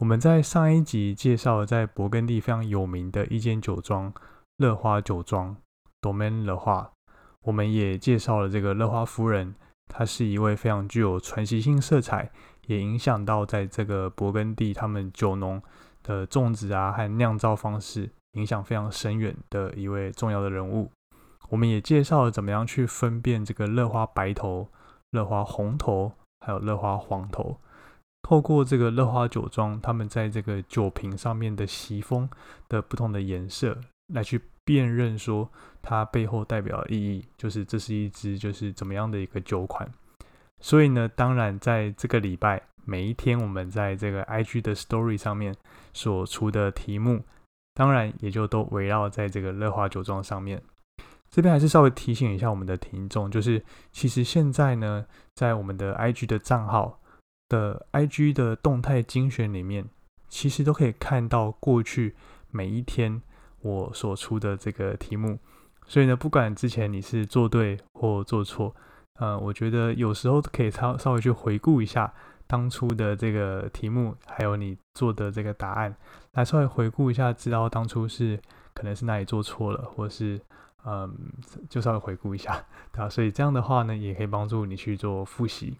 我们在上一集介绍了在勃艮第非常有名的一间酒庄——乐花酒庄 （Domaine 乐花）。我们也介绍了这个乐花夫人，她是一位非常具有传奇性色彩，也影响到在这个勃艮第他们酒农的种植啊和酿造方式影响非常深远的一位重要的人物。我们也介绍了怎么样去分辨这个乐花白头、乐花红头，还有乐花黄头。透过这个乐花酒庄，他们在这个酒瓶上面的席封的不同的颜色，来去辨认说它背后代表的意义，就是这是一支就是怎么样的一个酒款。所以呢，当然在这个礼拜每一天，我们在这个 IG 的 Story 上面所出的题目，当然也就都围绕在这个乐花酒庄上面。这边还是稍微提醒一下我们的听众，就是其实现在呢，在我们的 IG 的账号的 IG 的动态精选里面，其实都可以看到过去每一天我所出的这个题目。所以呢，不管之前你是做对或做错，呃，我觉得有时候可以稍稍微去回顾一下当初的这个题目，还有你做的这个答案，来稍微回顾一下，知道当初是可能是哪里做错了，或是。嗯，就稍微回顾一下，对吧？所以这样的话呢，也可以帮助你去做复习。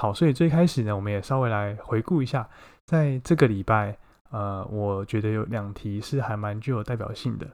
好，所以最开始呢，我们也稍微来回顾一下，在这个礼拜，呃，我觉得有两题是还蛮具有代表性的。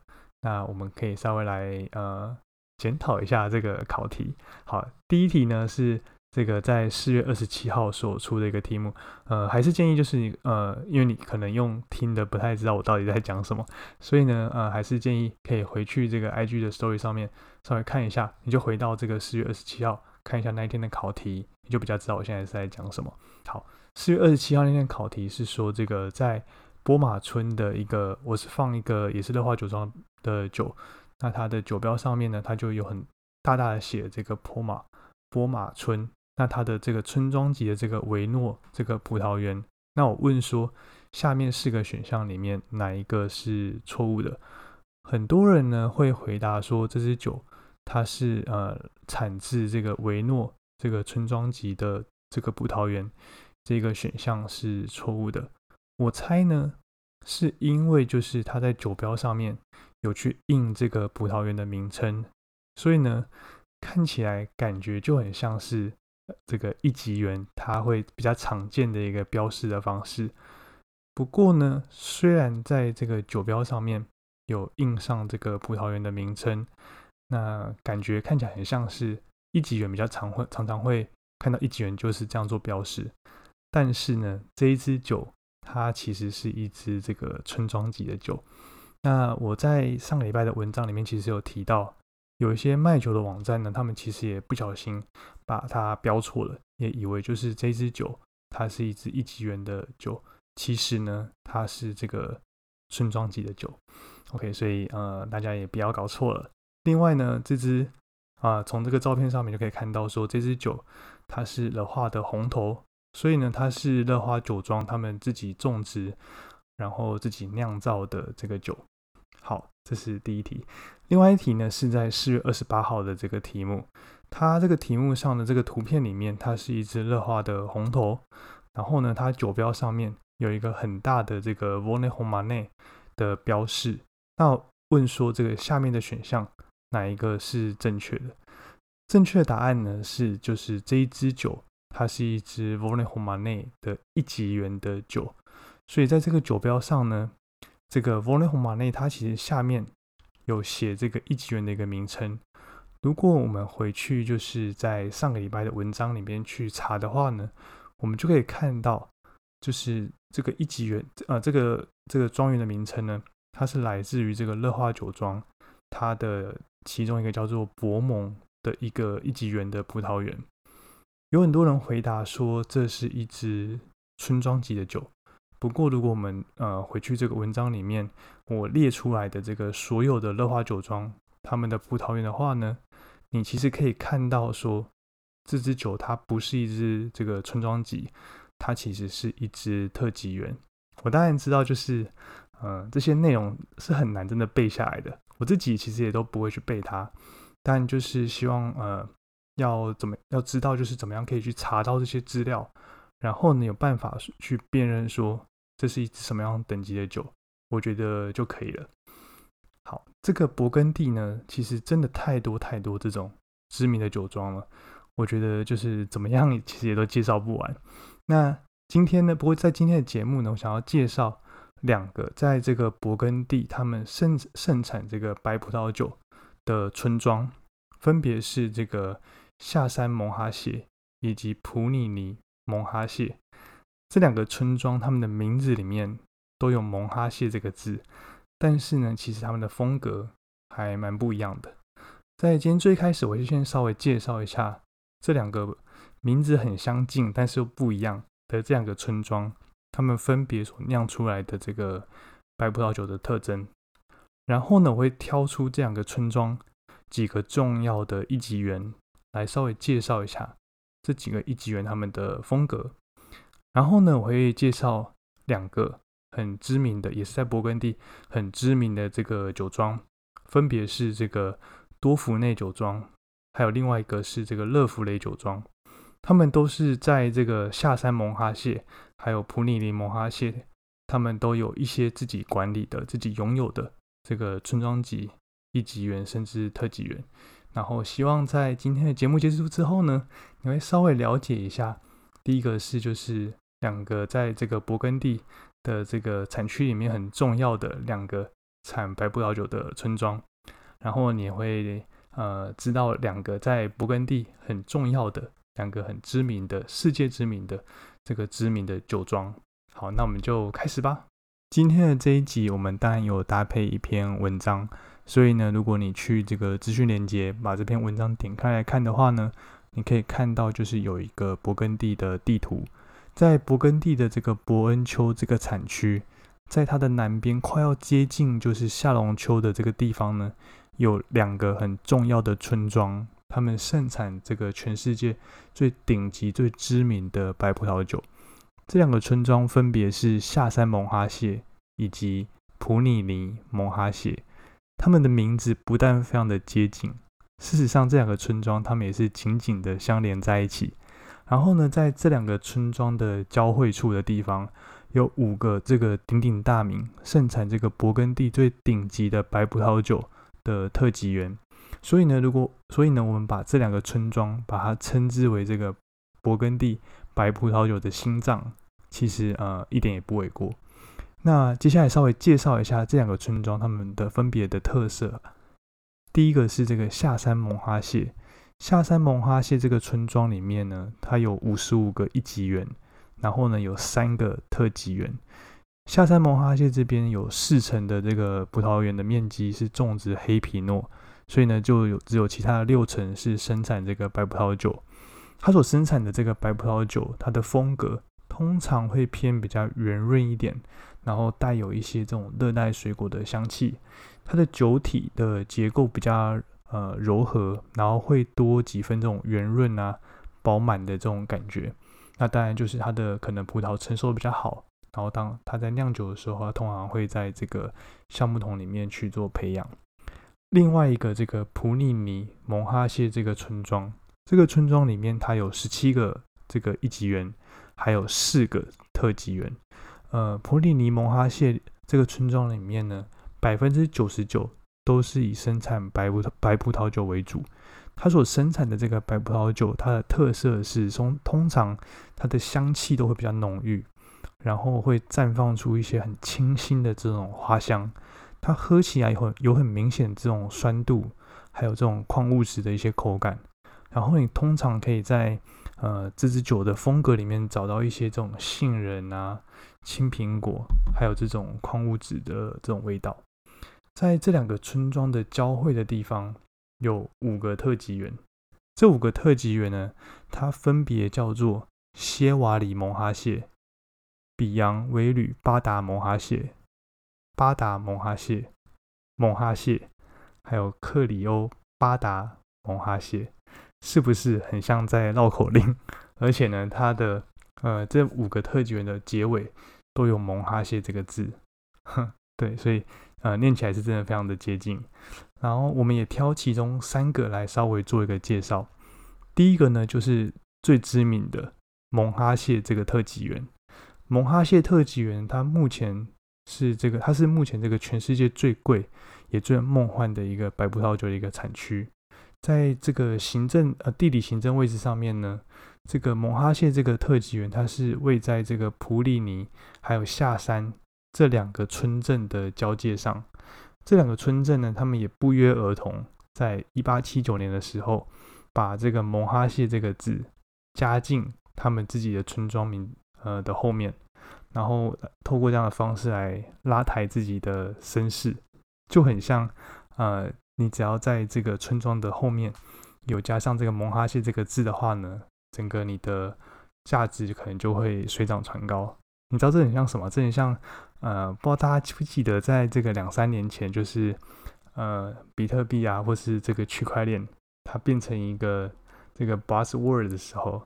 那我们可以稍微来呃检讨一下这个考题。好，第一题呢是。这个在四月二十七号所出的一个题目，呃，还是建议就是你，呃，因为你可能用听的不太知道我到底在讲什么，所以呢，呃，还是建议可以回去这个 IG 的 Story 上面稍微看一下，你就回到这个四月二十七号看一下那一天的考题，你就比较知道我现在是在讲什么。好，四月二十七号那天考题是说这个在波马村的一个，我是放一个也是乐化酒庄的酒，那它的酒标上面呢，它就有很大大的写这个波马波马村。那它的这个村庄级的这个维诺这个葡萄园，那我问说，下面四个选项里面哪一个是错误的？很多人呢会回答说，这支酒它是呃产自这个维诺这个村庄级的这个葡萄园，这个选项是错误的。我猜呢，是因为就是它在酒标上面有去印这个葡萄园的名称，所以呢看起来感觉就很像是。这个一级园，它会比较常见的一个标示的方式。不过呢，虽然在这个酒标上面有印上这个葡萄园的名称，那感觉看起来很像是一级园比较常会常常会看到一级园就是这样做标示。但是呢，这一支酒它其实是一支这个村庄级的酒。那我在上个礼拜的文章里面其实有提到。有一些卖酒的网站呢，他们其实也不小心把它标错了，也以为就是这支酒它是一支一级园的酒，其实呢它是这个村庄级的酒。OK，所以呃大家也不要搞错了。另外呢，这支啊从这个照片上面就可以看到说这支酒它是乐花的红头，所以呢它是乐花酒庄他们自己种植然后自己酿造的这个酒。好，这是第一题。另外一题呢，是在四月二十八号的这个题目，它这个题目上的这个图片里面，它是一只乐花的红头，然后呢，它酒标上面有一个很大的这个 v o n e h o m a n e 的标示。那问说这个下面的选项哪一个是正确的？正确答案呢是就是这一支酒，它是一支 v o n e h o m a n e 的一级园的酒，所以在这个酒标上呢。这个 v o l e 红马内，它其实下面有写这个一级园的一个名称。如果我们回去就是在上个礼拜的文章里面去查的话呢，我们就可以看到，就是这个一级园，呃，这个这个庄园的名称呢，它是来自于这个乐化酒庄，它的其中一个叫做博蒙的一个一级园的葡萄园。有很多人回答说，这是一支村庄级的酒。不过，如果我们呃回去这个文章里面，我列出来的这个所有的乐华酒庄他们的葡萄园的话呢，你其实可以看到说，这支酒它不是一支这个村庄级，它其实是一支特级园。我当然知道，就是嗯这些内容是很难真的背下来的，我自己其实也都不会去背它，但就是希望呃要怎么要知道，就是怎么样可以去查到这些资料。然后呢，有办法去辨认说这是一支什么样等级的酒，我觉得就可以了。好，这个勃艮第呢，其实真的太多太多这种知名的酒庄了，我觉得就是怎么样，其实也都介绍不完。那今天呢，不过在今天的节目呢，我想要介绍两个在这个勃艮第他们盛盛产这个白葡萄酒的村庄，分别是这个下山蒙哈谢以及普里尼。蒙哈谢这两个村庄，他们的名字里面都有蒙哈谢这个字，但是呢，其实他们的风格还蛮不一样的。在今天最开始，我就先稍微介绍一下这两个名字很相近，但是又不一样的这两个村庄，他们分别所酿出来的这个白葡萄酒的特征。然后呢，我会挑出这两个村庄几个重要的一级园来稍微介绍一下。这几个一级园他们的风格，然后呢，我会介绍两个很知名的，也是在勃艮第很知名的这个酒庄，分别是这个多福内酒庄，还有另外一个是这个乐福雷酒庄。他们都是在这个下山蒙哈谢，还有普尼林蒙哈谢，他们都有一些自己管理的、自己拥有的这个村庄级一级园，甚至特级园。然后希望在今天的节目结束之后呢，你会稍微了解一下。第一个是就是两个在这个勃艮第的这个产区里面很重要的两个产白葡萄酒的村庄，然后你会呃知道两个在勃艮第很重要的两个很知名的世界知名的这个知名的酒庄。好，那我们就开始吧。今天的这一集我们当然有搭配一篇文章。所以呢，如果你去这个资讯连接，把这篇文章点开来看的话呢，你可以看到就是有一个勃艮第的地图，在勃艮第的这个伯恩丘这个产区，在它的南边快要接近就是夏隆丘的这个地方呢，有两个很重要的村庄，他们盛产这个全世界最顶级、最知名的白葡萄酒。这两个村庄分别是下山蒙哈谢以及普里尼蒙哈谢。他们的名字不但非常的接近，事实上这两个村庄他们也是紧紧的相连在一起。然后呢，在这两个村庄的交汇处的地方，有五个这个鼎鼎大名、盛产这个勃艮第最顶级的白葡萄酒的特级园。所以呢，如果所以呢，我们把这两个村庄把它称之为这个勃艮第白葡萄酒的心脏，其实呃一点也不为过。那接下来稍微介绍一下这两个村庄它们的分别的特色。第一个是这个下山蒙哈谢，下山蒙哈谢这个村庄里面呢，它有五十五个一级园，然后呢有三个特级园。下山蒙哈谢这边有四成的这个葡萄园的面积是种植黑皮诺，所以呢就有只有其他的六成是生产这个白葡萄酒。它所生产的这个白葡萄酒，它的风格通常会偏比较圆润一点。然后带有一些这种热带水果的香气，它的酒体的结构比较呃柔和，然后会多几分这种圆润啊、饱满的这种感觉。那当然就是它的可能葡萄成熟比较好，然后当它在酿酒的时候，它通常会在这个橡木桶里面去做培养。另外一个这个普利尼蒙哈谢这个村庄，这个村庄里面它有十七个这个一级园，还有四个特级园。呃，普利尼蒙哈谢这个村庄里面呢，百分之九十九都是以生产白葡白葡萄酒为主。它所生产的这个白葡萄酒，它的特色是从通常它的香气都会比较浓郁，然后会绽放出一些很清新的这种花香。它喝起来有有很明显这种酸度，还有这种矿物质的一些口感。然后你通常可以在呃这支酒的风格里面找到一些这种杏仁啊、青苹果，还有这种矿物质的这种味道。在这两个村庄的交汇的地方，有五个特级园。这五个特级园呢，它分别叫做歇瓦里蒙哈谢、比扬维吕巴达蒙哈谢、巴达蒙哈谢、蒙哈谢，还有克里欧巴达蒙哈谢，是不是很像在绕口令？而且呢，它的呃这五个特级园的结尾都有蒙哈谢这个字，哼，对，所以。呃，念起来是真的非常的接近。然后我们也挑其中三个来稍微做一个介绍。第一个呢，就是最知名的蒙哈谢这个特级园。蒙哈谢特级园，它目前是这个，它是目前这个全世界最贵也最梦幻的一个白葡萄酒的一个产区。在这个行政呃地理行政位置上面呢，这个蒙哈谢这个特级园，它是位在这个普里尼还有下山。这两个村镇的交界上，这两个村镇呢，他们也不约而同，在一八七九年的时候，把这个蒙哈谢这个字加进他们自己的村庄名呃的后面，然后透过这样的方式来拉抬自己的身世，就很像呃，你只要在这个村庄的后面有加上这个蒙哈谢这个字的话呢，整个你的价值可能就会水涨船高。你知道这很像什么？这很像。呃，不知道大家记不记得，在这个两三年前，就是呃，比特币啊，或是这个区块链，它变成一个这个 buzzword 的时候，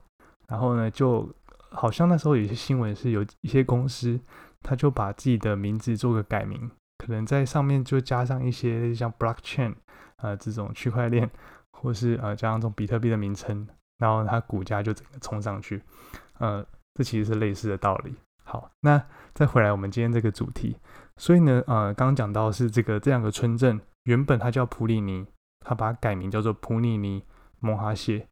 然后呢，就好像那时候有些新闻是有一些公司，他就把自己的名字做个改名，可能在上面就加上一些像 blockchain 呃这种区块链，或是呃加上这种比特币的名称，然后它股价就整个冲上去，呃，这其实是类似的道理。好，那再回来我们今天这个主题，所以呢，呃，刚刚讲到是这个这两个村镇，原本它叫普里尼，它把它改名叫做普里尼蒙哈谢；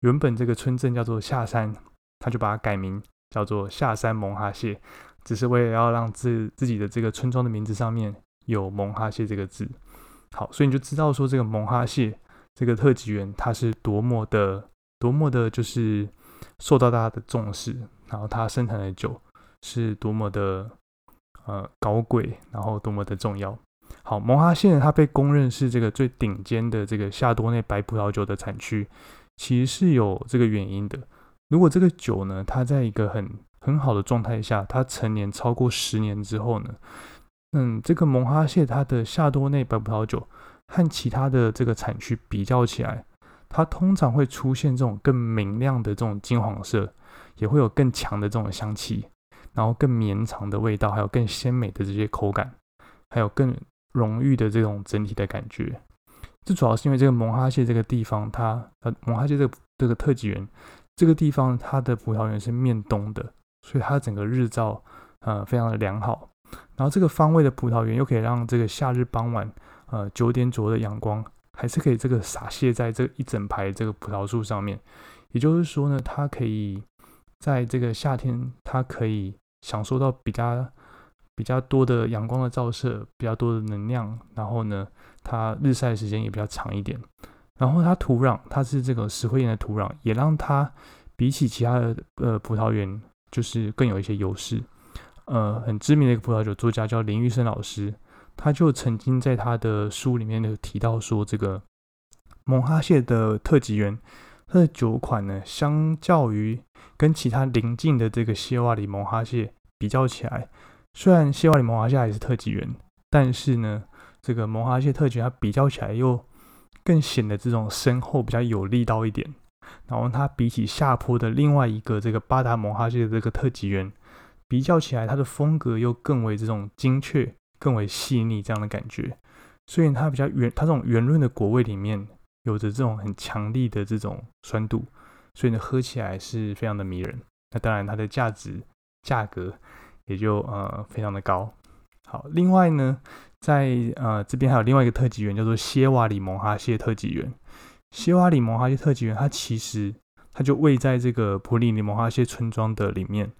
原本这个村镇叫做下山，他就把它改名叫做下山蒙哈谢，只是为了要让自自己的这个村庄的名字上面有蒙哈谢这个字。好，所以你就知道说这个蒙哈谢这个特级园，它是多么的多么的，就是受到大家的重视，然后它生产的酒。是多么的呃高贵，然后多么的重要。好，蒙哈县它被公认是这个最顶尖的这个夏多内白葡萄酒的产区，其实是有这个原因的。如果这个酒呢，它在一个很很好的状态下，它成年超过十年之后呢，嗯，这个蒙哈县它的夏多内白葡萄酒和其他的这个产区比较起来，它通常会出现这种更明亮的这种金黄色，也会有更强的这种香气。然后更绵长的味道，还有更鲜美的这些口感，还有更浓郁的这种整体的感觉。这主要是因为这个蒙哈谢这个地方，它呃蒙哈谢这个这个特级园这个地方，它的葡萄园是面东的，所以它整个日照呃非常的良好。然后这个方位的葡萄园又可以让这个夏日傍晚呃九点左右的阳光，还是可以这个洒泻在这一整排这个葡萄树上面。也就是说呢，它可以在这个夏天，它可以享受到比较比较多的阳光的照射，比较多的能量，然后呢，它日晒时间也比较长一点。然后它土壤，它是这个石灰岩的土壤，也让它比起其他的呃葡萄园，就是更有一些优势。呃，很知名的一个葡萄酒作家叫林玉生老师，他就曾经在他的书里面有提到说，这个蒙哈谢的特级园，它的酒款呢，相较于跟其他邻近的这个谢瓦里蒙哈谢比较起来，虽然谢瓦里蒙哈谢还是特级园，但是呢，这个蒙哈谢特级它比较起来又更显得这种深厚，比较有力道一点。然后它比起下坡的另外一个这个巴达蒙哈谢的这个特级园，比较起来，它的风格又更为这种精确，更为细腻这样的感觉。所以它比较圆，它这种圆润的果味里面有着这种很强力的这种酸度。所以呢，喝起来是非常的迷人。那当然，它的价值价格也就呃非常的高。好，另外呢，在呃这边还有另外一个特级园，叫做歇瓦里蒙哈谢特级园。歇瓦里蒙哈谢特级园，它其实它就位在这个普里尼蒙哈谢村庄的里面。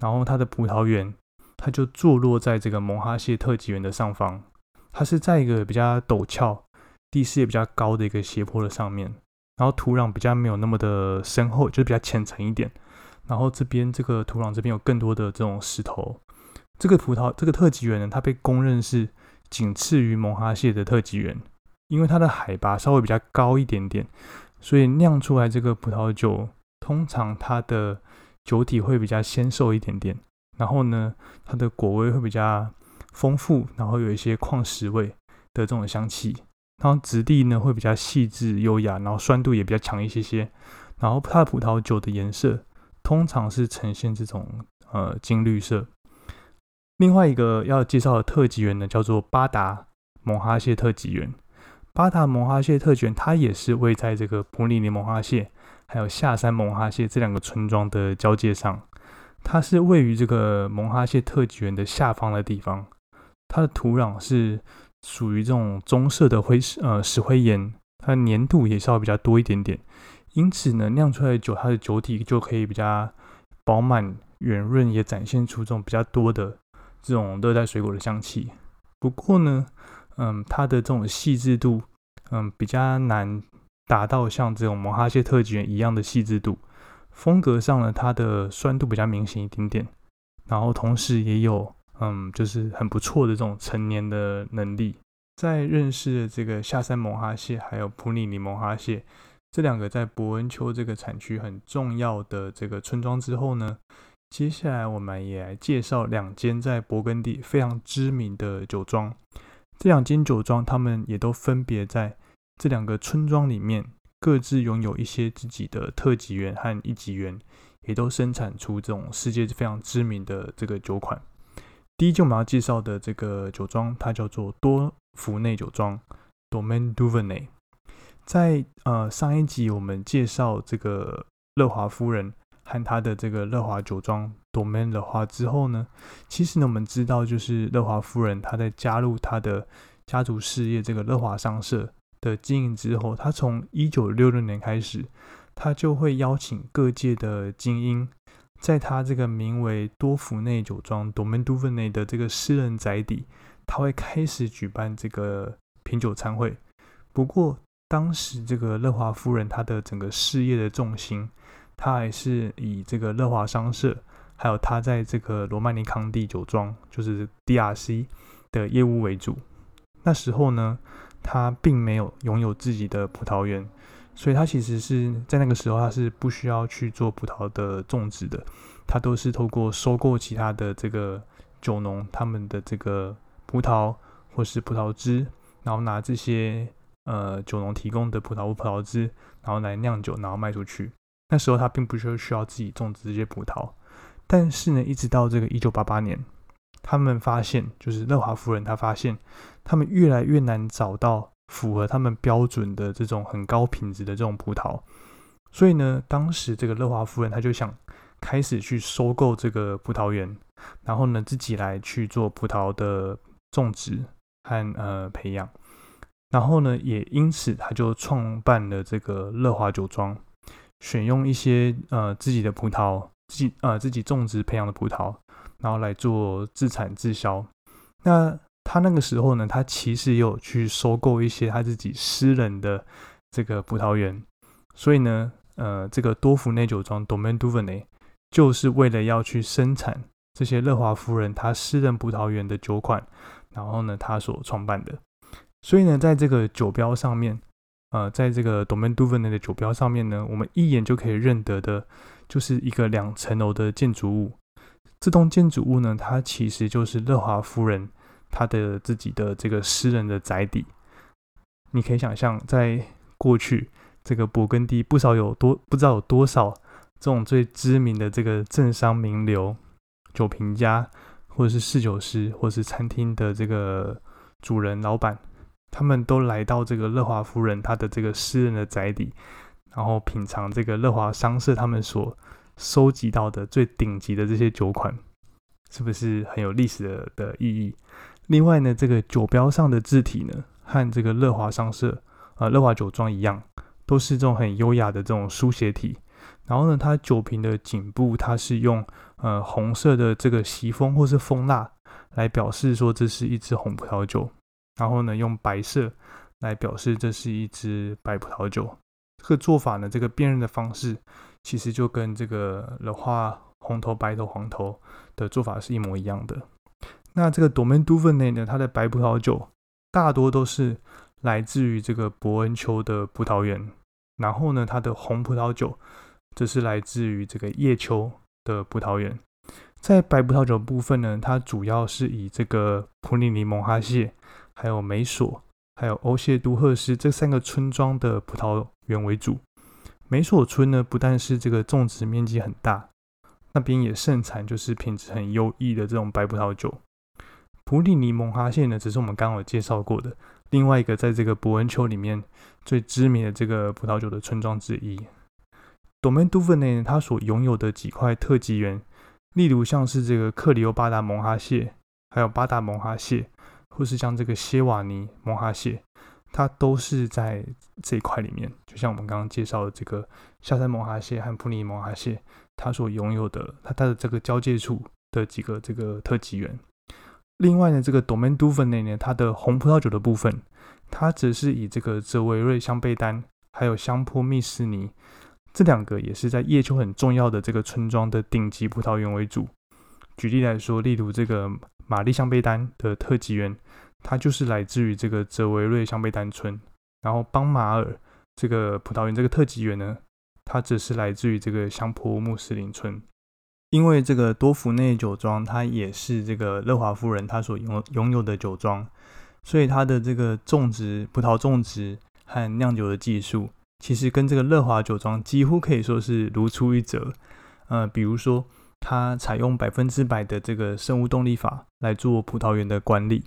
然后它的葡萄园，它就坐落在这个蒙哈谢特级园的上方，它是在一个比较陡峭、地势也比较高的一个斜坡的上面，然后土壤比较没有那么的深厚，就是比较浅层一点。然后这边这个土壤这边有更多的这种石头。这个葡萄这个特级园呢，它被公认是仅次于蒙哈谢的特级园，因为它的海拔稍微比较高一点点，所以酿出来这个葡萄酒，通常它的酒体会比较纤瘦一点点。然后呢，它的果味会比较丰富，然后有一些矿石味的这种香气。然后质地呢会比较细致优雅，然后酸度也比较强一些些。然后它的葡萄酒的颜色通常是呈现这种呃金绿色。另外一个要介绍的特级园呢，叫做巴达蒙哈谢特级园。巴达蒙哈谢特级园，它也是位在这个普里尼蒙哈谢还有下山蒙哈谢这两个村庄的交界上。它是位于这个蒙哈谢特级园的下方的地方。它的土壤是属于这种棕色的灰石呃石灰岩，它的粘度也稍微比较多一点点。因此呢，酿出来的酒，它的酒体就可以比较饱满圆润，也展现出这种比较多的。这种热带水果的香气，不过呢，嗯，它的这种细致度，嗯，比较难达到像这种蒙哈谢特级园一样的细致度。风格上呢，它的酸度比较明显一点点，然后同时也有，嗯，就是很不错的这种陈年的能力。在认识了这个下山蒙哈谢还有普里尼蒙哈谢这两个在伯恩丘这个产区很重要的这个村庄之后呢？接下来，我们也来介绍两间在勃艮第非常知名的酒庄。这两间酒庄，他们也都分别在这两个村庄里面，各自拥有一些自己的特级园和一级园，也都生产出这种世界非常知名的这个酒款。第一就我们要介绍的这个酒庄，它叫做多福内酒庄 d o m a i n Duvernay）。在呃上一集我们介绍这个乐华夫人。和他的这个乐华酒庄 Domaine 的话之后呢，其实呢，我们知道就是乐华夫人她在加入她的家族事业这个乐华商社的经营之后，她从一九六六年开始，她就会邀请各界的精英，在她这个名为多福内酒庄 Domain d u v e n 的这个私人宅邸，他会开始举办这个品酒餐会。不过当时这个乐华夫人她的整个事业的重心。他还是以这个乐华商社，还有他在这个罗曼尼康帝酒庄，就是 DRC 的业务为主。那时候呢，他并没有拥有自己的葡萄园，所以他其实是在那个时候，他是不需要去做葡萄的种植的，他都是透过收购其他的这个酒农他们的这个葡萄或是葡萄汁，然后拿这些呃酒农提供的葡萄或葡萄汁，然后来酿酒，然后卖出去。那时候他并不需要需要自己种植这些葡萄，但是呢，一直到这个一九八八年，他们发现，就是乐华夫人她发现，他们越来越难找到符合他们标准的这种很高品质的这种葡萄，所以呢，当时这个乐华夫人她就想开始去收购这个葡萄园，然后呢，自己来去做葡萄的种植和呃培养，然后呢，也因此他就创办了这个乐华酒庄。选用一些呃自己的葡萄，自己呃自己种植培养的葡萄，然后来做自产自销。那他那个时候呢，他其实有去收购一些他自己私人的这个葡萄园。所以呢，呃，这个多福内酒庄 d o m a i n Duvernay 就是为了要去生产这些乐华夫人她私人葡萄园的酒款，然后呢，他所创办的。所以呢，在这个酒标上面。呃，在这个 Domaine d u v e n 的酒标上面呢，我们一眼就可以认得的，就是一个两层楼的建筑物。这栋建筑物呢，它其实就是乐华夫人她的自己的这个私人的宅邸。你可以想象，在过去这个勃艮第，不少有多不知道有多少这种最知名的这个政商名流、酒评家，或者是侍酒师，或者是餐厅的这个主人、老板。他们都来到这个乐华夫人她的这个私人的宅邸，然后品尝这个乐华商社他们所收集到的最顶级的这些酒款，是不是很有历史的的意义？另外呢，这个酒标上的字体呢，和这个乐华商社啊乐华酒庄一样，都是这种很优雅的这种书写体。然后呢，它酒瓶的颈部它是用呃红色的这个席风或是蜂蜡来表示说这是一支红葡萄酒，然后呢用白色来表示这是一支白葡萄酒。这个做法呢，这个辨认的方式其实就跟这个的话红头、白头、黄头的做法是一模一样的。那这个 Domaine Duvernay 呢，它的白葡萄酒大多都是来自于这个伯恩丘的葡萄园，然后呢，它的红葡萄酒则是来自于这个叶丘的葡萄园。在白葡萄酒部分呢，它主要是以这个普里尼蒙哈谢、还有美索、还有欧谢都赫斯这三个村庄的葡萄园为主。美索村呢，不但是这个种植面积很大，那边也盛产就是品质很优异的这种白葡萄酒。普里尼蒙哈县呢，只是我们刚好介绍过的另外一个在这个伯恩丘里面最知名的这个葡萄酒的村庄之一。Domaine Duvernay 它所拥有的几块特级园，例如像是这个克里欧巴达蒙哈谢，还有巴达蒙哈谢，或是像这个谢瓦尼蒙哈谢，它都是在这一块里面。就像我们刚刚介绍的这个下山蒙哈谢和普尼蒙哈谢，它所拥有的它它的这个交界处的几个这个特级园。另外呢，这个 d o m a i n d u v e n e 呢，它的红葡萄酒的部分，它只是以这个泽维瑞香贝丹还有香坡密斯尼这两个也是在叶丘很重要的这个村庄的顶级葡萄园为主。举例来说，例如这个玛丽香贝丹的特级园，它就是来自于这个泽维瑞香贝丹村；然后邦马尔这个葡萄园这个特级园呢，它只是来自于这个香坡穆斯林村。因为这个多福内酒庄，它也是这个乐华夫人她所拥拥有的酒庄，所以它的这个种植葡萄种植和酿酒的技术，其实跟这个乐华酒庄几乎可以说是如出一辙。呃，比如说，它采用百分之百的这个生物动力法来做葡萄园的管理，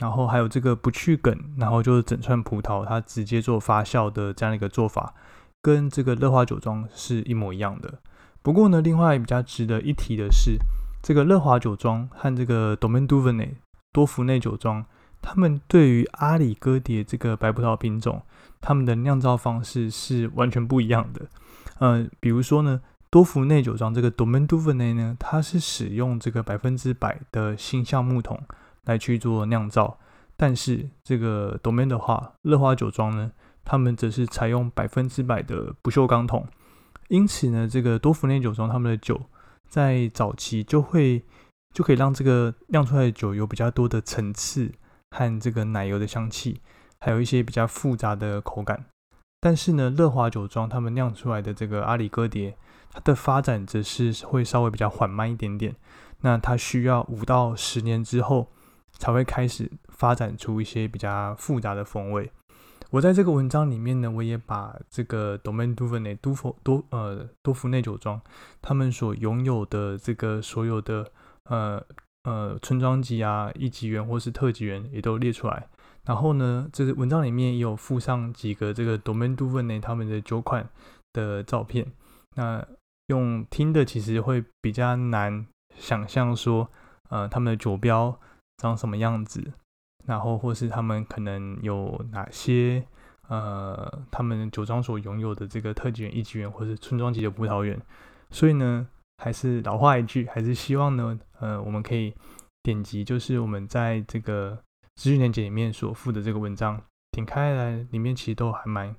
然后还有这个不去梗，然后就是整串葡萄它直接做发酵的这样一个做法，跟这个乐华酒庄是一模一样的。不过呢，另外比较值得一提的是，这个乐华酒庄和这个 Domaine d u v e n e 多福内酒庄，他们对于阿里戈蝶这个白葡萄品种，他们的酿造方式是完全不一样的。呃，比如说呢，多福内酒庄这个 d o m a i n d u v e n e 呢，它是使用这个百分之百的新橡木桶来去做酿造，但是这个 Domain 的话，乐华酒庄呢，他们则是采用百分之百的不锈钢桶。因此呢，这个多福内酒庄他们的酒在早期就会就可以让这个酿出来的酒有比较多的层次和这个奶油的香气，还有一些比较复杂的口感。但是呢，乐华酒庄他们酿出来的这个阿里戈蝶，它的发展则是会稍微比较缓慢一点点。那它需要五到十年之后才会开始发展出一些比较复杂的风味。我在这个文章里面呢，我也把这个 Domaine d u v e n e 多福多呃多福内酒庄他们所拥有的这个所有的呃呃村庄级啊一级园或是特级园也都列出来。然后呢，这个文章里面也有附上几个这个 Domaine d u v e n e 他们的酒款的照片。那用听的其实会比较难想象说，呃，他们的酒标长什么样子。然后，或是他们可能有哪些呃，他们酒庄所拥有的这个特级园、一级园，或是村庄级的葡萄园。所以呢，还是老话一句，还是希望呢，呃，我们可以点击，就是我们在这个资讯链接里面所附的这个文章，点开来，里面其实都还蛮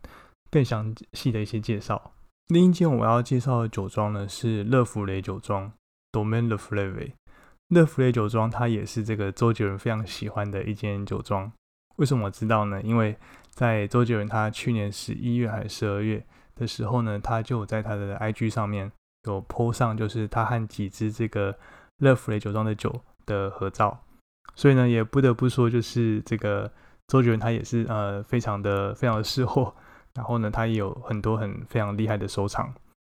更详细的一些介绍。另一间我要介绍的酒庄呢，是乐福雷酒庄 （Domaine Le Fleuve）。乐福雷酒庄，它也是这个周杰伦非常喜欢的一间酒庄。为什么我知道呢？因为在周杰伦他去年十一月还是十二月的时候呢，他就在他的 IG 上面有 po 上，就是他和几支这个乐福雷酒庄的酒的合照。所以呢，也不得不说，就是这个周杰伦他也是呃非常的非常的识货。然后呢，他也有很多很非常厉害的收藏。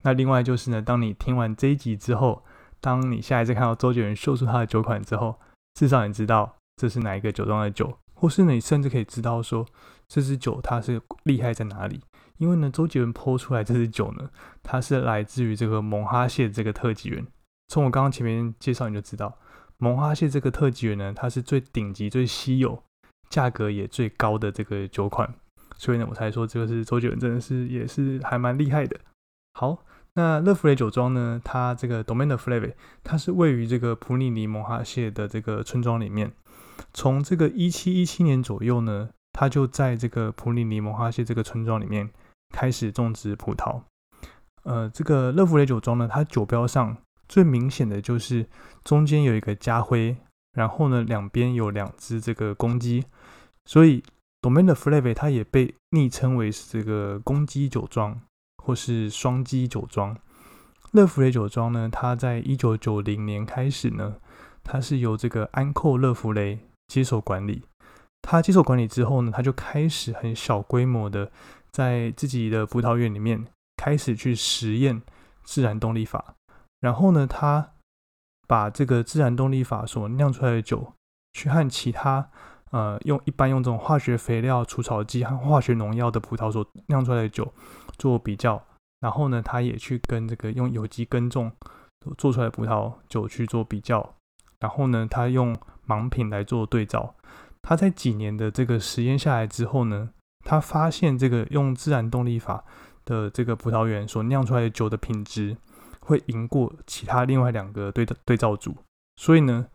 那另外就是呢，当你听完这一集之后，当你下一次看到周杰伦秀出他的酒款之后，至少你知道这是哪一个酒庄的酒，或是你甚至可以知道说这支酒它是厉害在哪里。因为呢，周杰伦泼出来这支酒呢，它是来自于这个蒙哈谢这个特级园。从我刚刚前面介绍你就知道，蒙哈谢这个特级园呢，它是最顶级、最稀有、价格也最高的这个酒款。所以呢，我才说这个是周杰伦真的是也是还蛮厉害的。好。那乐福雷酒庄呢，它这个 Domaine de Fleuve，它是位于这个普里尼蒙哈谢的这个村庄里面。从这个一七一七年左右呢，它就在这个普里尼蒙哈谢这个村庄里面开始种植葡萄。呃，这个乐弗雷酒庄呢，它酒标上最明显的就是中间有一个家徽，然后呢两边有两只这个公鸡，所以 Domaine de Fleuve 它也被昵称为是这个公鸡酒庄。或是双基酒庄，乐弗雷酒庄呢？它在一九九零年开始呢，它是由这个安寇乐弗雷接手管理。他接手管理之后呢，他就开始很小规模的在自己的葡萄园里面开始去实验自然动力法。然后呢，他把这个自然动力法所酿出来的酒，去和其他呃用一般用这种化学肥料、除草剂和化学农药的葡萄所酿出来的酒。做比较，然后呢，他也去跟这个用有机耕种做出来的葡萄酒去做比较，然后呢，他用盲品来做对照。他在几年的这个实验下来之后呢，他发现这个用自然动力法的这个葡萄园所酿出来的酒的品质会赢过其他另外两个对对照组，所以呢，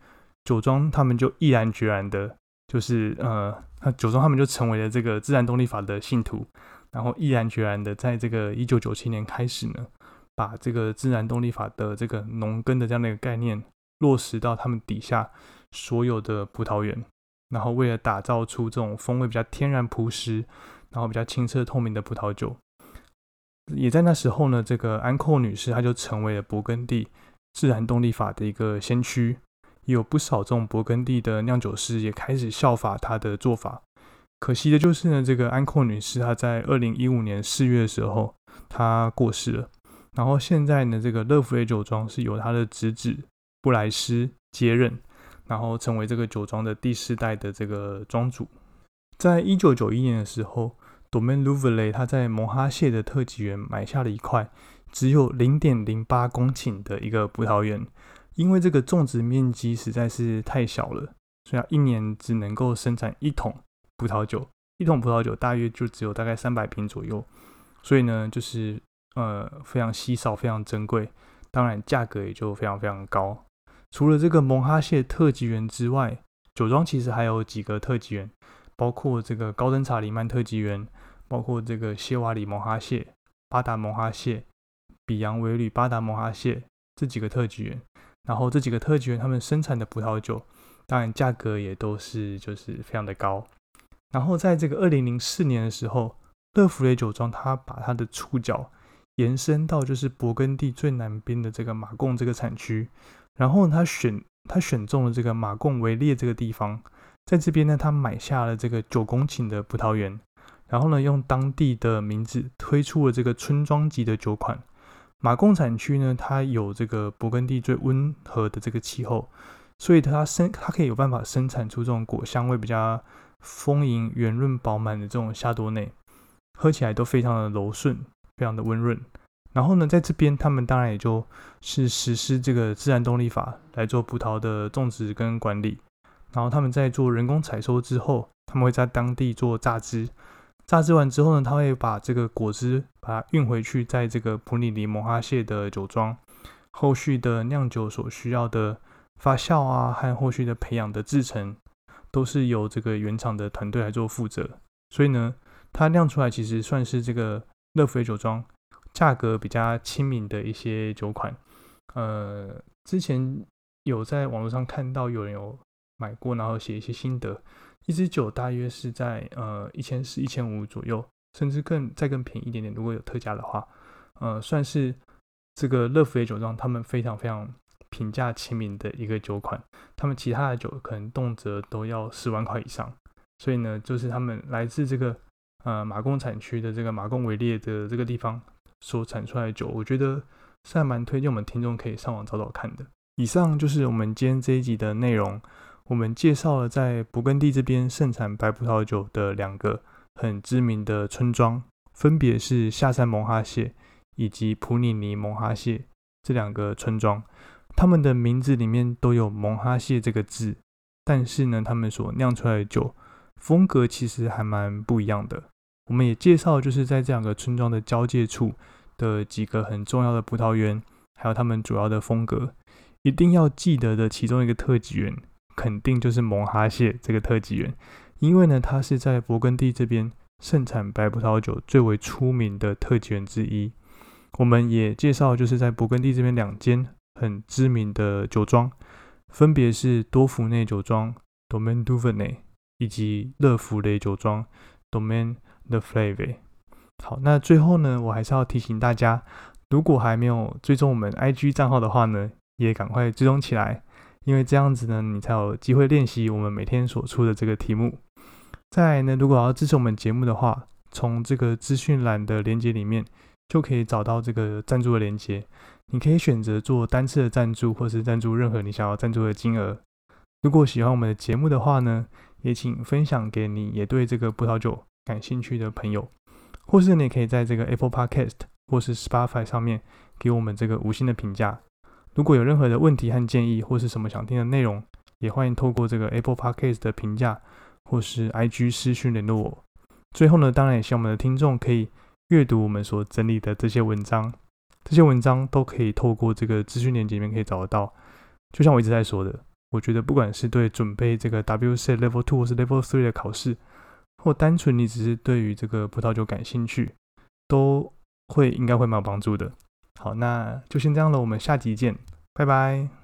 酒庄他们就毅然决然的，就是呃，酒庄他们就成为了这个自然动力法的信徒。然后毅然决然的，在这个一九九七年开始呢，把这个自然动力法的这个农耕的这样的一个概念落实到他们底下所有的葡萄园。然后为了打造出这种风味比较天然朴实，然后比较清澈透明的葡萄酒，也在那时候呢，这个安寇女士她就成为了勃艮第自然动力法的一个先驱。有不少这种勃艮第的酿酒师也开始效法他的做法。可惜的就是呢，这个安寇女士她在二零一五年四月的时候，她过世了。然后现在呢，这个乐福雷酒庄是由她的侄子布莱斯接任，然后成为这个酒庄的第四代的这个庄主。在一九九一年的时候，Domain l u v e l e 他在蒙哈谢的特级园买下了一块只有零点零八公顷的一个葡萄园，因为这个种植面积实在是太小了，所以一年只能够生产一桶。葡萄酒一桶葡萄酒大约就只有大概三百瓶左右，所以呢，就是呃非常稀少、非常珍贵，当然价格也就非常非常高。除了这个蒙哈谢特级园之外，酒庄其实还有几个特级园，包括这个高登查里曼特级园，包括这个谢瓦里蒙哈谢、巴达蒙哈谢、比扬维吕巴达蒙哈谢这几个特级园。然后这几个特级园他们生产的葡萄酒，当然价格也都是就是非常的高。然后在这个二零零四年的时候，乐福雷酒庄它把它的触角延伸到就是勃艮第最南边的这个马贡这个产区，然后他选他选中了这个马贡维列这个地方，在这边呢，他买下了这个九公顷的葡萄园，然后呢，用当地的名字推出了这个村庄级的酒款。马贡产区呢，它有这个勃艮第最温和的这个气候，所以它生它可以有办法生产出这种果香味比较。丰盈、圆润、饱满的这种夏多内，喝起来都非常的柔顺，非常的温润。然后呢，在这边他们当然也就是实施这个自然动力法来做葡萄的种植跟管理。然后他们在做人工采收之后，他们会在当地做榨汁。榨汁完之后呢，他会把这个果汁把它运回去，在这个普里尼蒙哈谢的酒庄，后续的酿酒所需要的发酵啊，和后续的培养的制成。都是由这个原厂的团队来做负责，所以呢，它酿出来其实算是这个乐福酒庄价格比较亲民的一些酒款。呃，之前有在网络上看到有人有买过，然后写一些心得，一支酒大约是在呃一千四、一千五左右，甚至更再更便宜一点点。如果有特价的话，呃，算是这个乐福酒庄他们非常非常。平价亲民的一个酒款，他们其他的酒可能动辄都要十万块以上，所以呢，就是他们来自这个呃马贡产区的这个马贡维列的这个地方所产出来的酒，我觉得是还蛮推荐我们听众可以上网找找看的。以上就是我们今天这一集的内容，我们介绍了在勃艮第这边盛产白葡萄酒的两个很知名的村庄，分别是下山蒙哈谢以及普里尼蒙哈谢这两个村庄。他们的名字里面都有蒙哈谢这个字，但是呢，他们所酿出来的酒风格其实还蛮不一样的。我们也介绍，就是在这两个村庄的交界处的几个很重要的葡萄园，还有他们主要的风格，一定要记得的其中一个特级园，肯定就是蒙哈谢这个特级园，因为呢，它是在勃艮第这边盛产白葡萄酒最为出名的特级园之一。我们也介绍，就是在勃艮第这边两间很知名的酒庄，分别是多福内酒庄 d o m a i n d u v e n e 以及乐福雷酒庄 （Domaine de Flave）。好，那最后呢，我还是要提醒大家，如果还没有追踪我们 IG 账号的话呢，也赶快追踪起来，因为这样子呢，你才有机会练习我们每天所出的这个题目。再来呢，如果要支持我们节目的话，从这个资讯栏的链接里面就可以找到这个赞助的链接，你可以选择做单次的赞助，或是赞助任何你想要赞助的金额。如果喜欢我们的节目的话呢，也请分享给你也对这个葡萄酒感兴趣的朋友。或是你可以在这个 Apple Podcast 或是 Spotify 上面给我们这个五星的评价。如果有任何的问题和建议，或是什么想听的内容，也欢迎透过这个 Apple Podcast 的评价或是 IG 私讯联络我。最后呢，当然也希望我们的听众可以阅读我们所整理的这些文章，这些文章都可以透过这个资讯链接里面可以找得到。就像我一直在说的，我觉得不管是对准备这个 WC Level Two 或是 Level Three 的考试，或单纯你只是对于这个葡萄酒感兴趣，都会应该会蛮有帮助的。好，那就先这样了，我们下集见，拜拜。